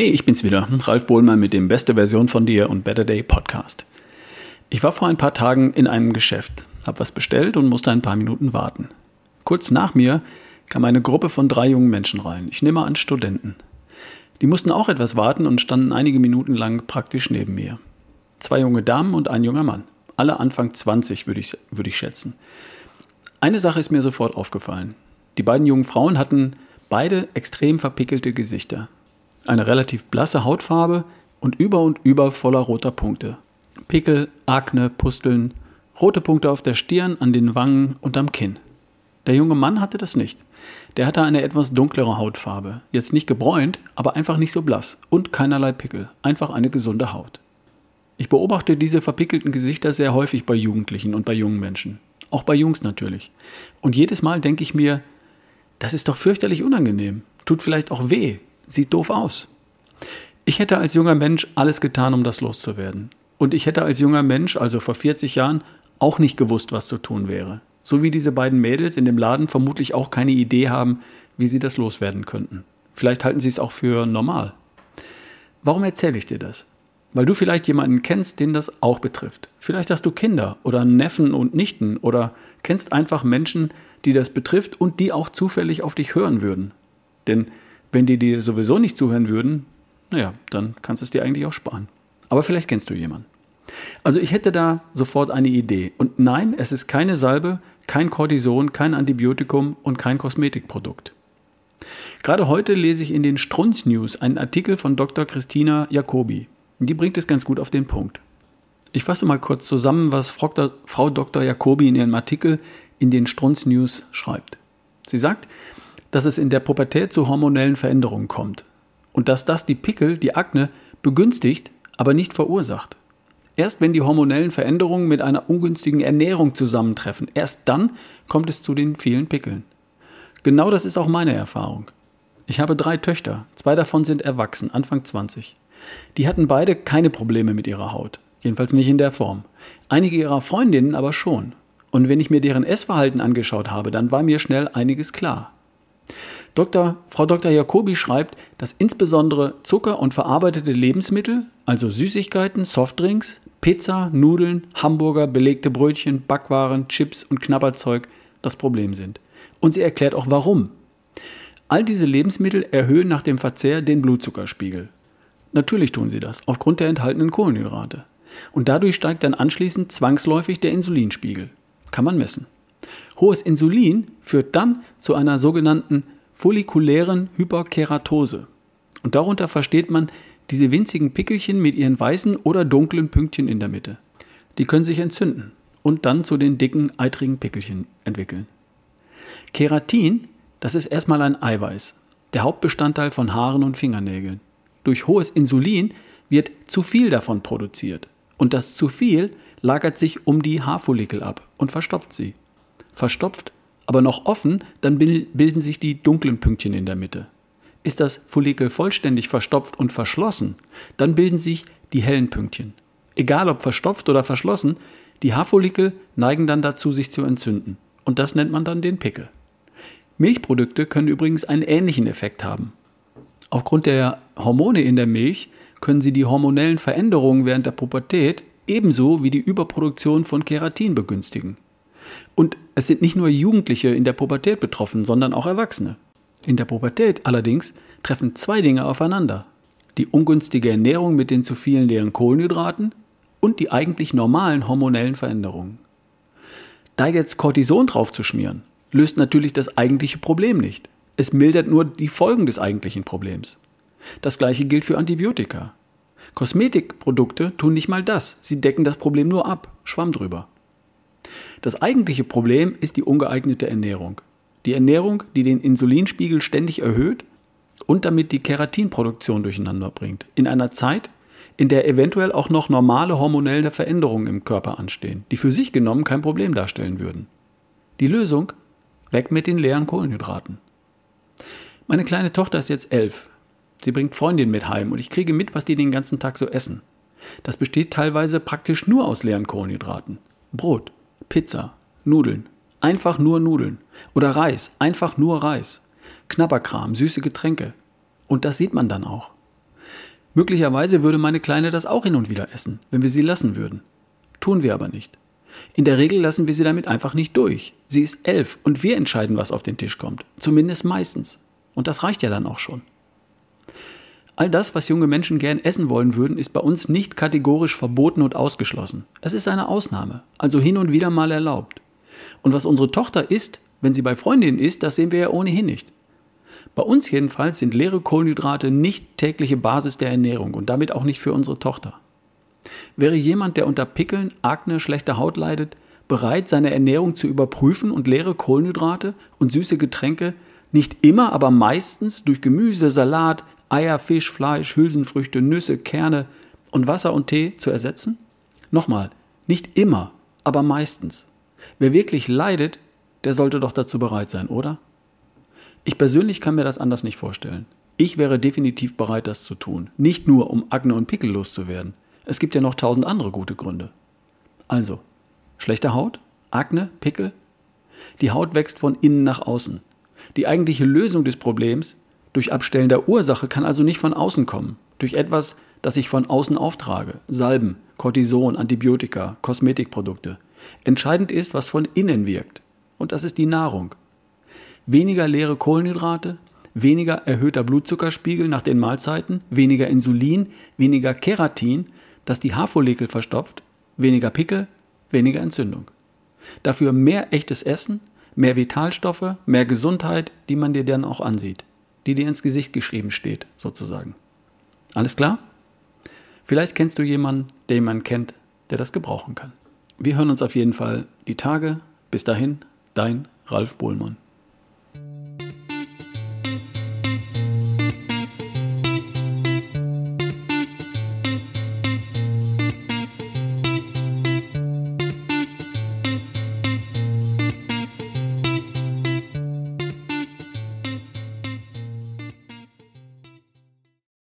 Hey, ich bin's wieder, Ralf Bohlmann mit dem Beste Version von dir und Better Day Podcast. Ich war vor ein paar Tagen in einem Geschäft, habe was bestellt und musste ein paar Minuten warten. Kurz nach mir kam eine Gruppe von drei jungen Menschen rein. Ich nehme an Studenten. Die mussten auch etwas warten und standen einige Minuten lang praktisch neben mir. Zwei junge Damen und ein junger Mann. Alle Anfang 20 würde ich, würde ich schätzen. Eine Sache ist mir sofort aufgefallen. Die beiden jungen Frauen hatten beide extrem verpickelte Gesichter eine relativ blasse Hautfarbe und über und über voller roter Punkte. Pickel, Akne, Pusteln, rote Punkte auf der Stirn, an den Wangen und am Kinn. Der junge Mann hatte das nicht. Der hatte eine etwas dunklere Hautfarbe. Jetzt nicht gebräunt, aber einfach nicht so blass. Und keinerlei Pickel. Einfach eine gesunde Haut. Ich beobachte diese verpickelten Gesichter sehr häufig bei Jugendlichen und bei jungen Menschen. Auch bei Jungs natürlich. Und jedes Mal denke ich mir, das ist doch fürchterlich unangenehm. Tut vielleicht auch weh sieht doof aus. Ich hätte als junger Mensch alles getan, um das loszuwerden. Und ich hätte als junger Mensch, also vor 40 Jahren, auch nicht gewusst, was zu tun wäre. So wie diese beiden Mädels in dem Laden vermutlich auch keine Idee haben, wie sie das loswerden könnten. Vielleicht halten sie es auch für normal. Warum erzähle ich dir das? Weil du vielleicht jemanden kennst, den das auch betrifft. Vielleicht hast du Kinder oder Neffen und Nichten oder kennst einfach Menschen, die das betrifft und die auch zufällig auf dich hören würden. Denn wenn die dir sowieso nicht zuhören würden, naja, dann kannst du es dir eigentlich auch sparen. Aber vielleicht kennst du jemanden. Also ich hätte da sofort eine Idee. Und nein, es ist keine Salbe, kein Cortison, kein Antibiotikum und kein Kosmetikprodukt. Gerade heute lese ich in den Strunz News einen Artikel von Dr. Christina Jacobi. Die bringt es ganz gut auf den Punkt. Ich fasse mal kurz zusammen, was Frau Dr. Jacobi in ihrem Artikel in den Strunz News schreibt. Sie sagt, dass es in der Pubertät zu hormonellen Veränderungen kommt und dass das die Pickel, die Akne, begünstigt, aber nicht verursacht. Erst wenn die hormonellen Veränderungen mit einer ungünstigen Ernährung zusammentreffen, erst dann kommt es zu den vielen Pickeln. Genau das ist auch meine Erfahrung. Ich habe drei Töchter, zwei davon sind erwachsen, Anfang 20. Die hatten beide keine Probleme mit ihrer Haut, jedenfalls nicht in der Form. Einige ihrer Freundinnen aber schon. Und wenn ich mir deren Essverhalten angeschaut habe, dann war mir schnell einiges klar. Dr. Frau Dr. Jacobi schreibt, dass insbesondere Zucker und verarbeitete Lebensmittel, also Süßigkeiten, Softdrinks, Pizza, Nudeln, Hamburger, belegte Brötchen, Backwaren, Chips und Knabberzeug das Problem sind. Und sie erklärt auch warum. All diese Lebensmittel erhöhen nach dem Verzehr den Blutzuckerspiegel. Natürlich tun sie das, aufgrund der enthaltenen Kohlenhydrate. Und dadurch steigt dann anschließend zwangsläufig der Insulinspiegel. Kann man messen. Hohes Insulin führt dann zu einer sogenannten follikulären Hyperkeratose. Und darunter versteht man diese winzigen Pickelchen mit ihren weißen oder dunklen Pünktchen in der Mitte. Die können sich entzünden und dann zu den dicken, eitrigen Pickelchen entwickeln. Keratin, das ist erstmal ein Eiweiß, der Hauptbestandteil von Haaren und Fingernägeln. Durch hohes Insulin wird zu viel davon produziert. Und das zu viel lagert sich um die Haarfollikel ab und verstopft sie. Verstopft aber noch offen, dann bilden sich die dunklen Pünktchen in der Mitte. Ist das Follikel vollständig verstopft und verschlossen, dann bilden sich die hellen Pünktchen. Egal ob verstopft oder verschlossen, die Haarfollikel neigen dann dazu, sich zu entzünden. Und das nennt man dann den Pickel. Milchprodukte können übrigens einen ähnlichen Effekt haben. Aufgrund der Hormone in der Milch können sie die hormonellen Veränderungen während der Pubertät ebenso wie die Überproduktion von Keratin begünstigen. Und es sind nicht nur Jugendliche in der Pubertät betroffen, sondern auch Erwachsene. In der Pubertät allerdings treffen zwei Dinge aufeinander. Die ungünstige Ernährung mit den zu vielen leeren Kohlenhydraten und die eigentlich normalen hormonellen Veränderungen. Da jetzt Cortison draufzuschmieren, löst natürlich das eigentliche Problem nicht. Es mildert nur die Folgen des eigentlichen Problems. Das gleiche gilt für Antibiotika. Kosmetikprodukte tun nicht mal das, sie decken das Problem nur ab, Schwamm drüber. Das eigentliche Problem ist die ungeeignete Ernährung. Die Ernährung, die den Insulinspiegel ständig erhöht und damit die Keratinproduktion durcheinander bringt. In einer Zeit, in der eventuell auch noch normale hormonelle Veränderungen im Körper anstehen, die für sich genommen kein Problem darstellen würden. Die Lösung? Weg mit den leeren Kohlenhydraten. Meine kleine Tochter ist jetzt elf. Sie bringt Freundinnen mit heim und ich kriege mit, was die den ganzen Tag so essen. Das besteht teilweise praktisch nur aus leeren Kohlenhydraten. Brot, Pizza, Nudeln, einfach nur Nudeln. Oder Reis, einfach nur Reis. Knabberkram, süße Getränke. Und das sieht man dann auch. Möglicherweise würde meine Kleine das auch hin und wieder essen, wenn wir sie lassen würden. Tun wir aber nicht. In der Regel lassen wir sie damit einfach nicht durch. Sie ist elf und wir entscheiden, was auf den Tisch kommt. Zumindest meistens. Und das reicht ja dann auch schon. All das, was junge Menschen gern essen wollen würden, ist bei uns nicht kategorisch verboten und ausgeschlossen. Es ist eine Ausnahme, also hin und wieder mal erlaubt. Und was unsere Tochter isst, wenn sie bei Freundinnen isst, das sehen wir ja ohnehin nicht. Bei uns jedenfalls sind leere Kohlenhydrate nicht tägliche Basis der Ernährung und damit auch nicht für unsere Tochter. Wäre jemand, der unter Pickeln, Akne, schlechter Haut leidet, bereit, seine Ernährung zu überprüfen und leere Kohlenhydrate und süße Getränke nicht immer, aber meistens durch Gemüse, Salat, Eier, Fisch, Fleisch, Hülsenfrüchte, Nüsse, Kerne und Wasser und Tee zu ersetzen? Nochmal, nicht immer, aber meistens. Wer wirklich leidet, der sollte doch dazu bereit sein, oder? Ich persönlich kann mir das anders nicht vorstellen. Ich wäre definitiv bereit, das zu tun. Nicht nur, um Akne und Pickel loszuwerden. Es gibt ja noch tausend andere gute Gründe. Also, schlechte Haut, Akne, Pickel. Die Haut wächst von innen nach außen. Die eigentliche Lösung des Problems durch Abstellen der Ursache kann also nicht von außen kommen. Durch etwas, das ich von außen auftrage. Salben, Cortison, Antibiotika, Kosmetikprodukte. Entscheidend ist, was von innen wirkt. Und das ist die Nahrung weniger leere Kohlenhydrate, weniger erhöhter Blutzuckerspiegel nach den Mahlzeiten, weniger Insulin, weniger Keratin, das die Haarfollikel verstopft, weniger Pickel, weniger Entzündung. Dafür mehr echtes Essen, mehr Vitalstoffe, mehr Gesundheit, die man dir dann auch ansieht, die dir ins Gesicht geschrieben steht, sozusagen. Alles klar? Vielleicht kennst du jemanden, der jemanden kennt, der das gebrauchen kann. Wir hören uns auf jeden Fall die Tage. Bis dahin, dein Ralf Bohlmann.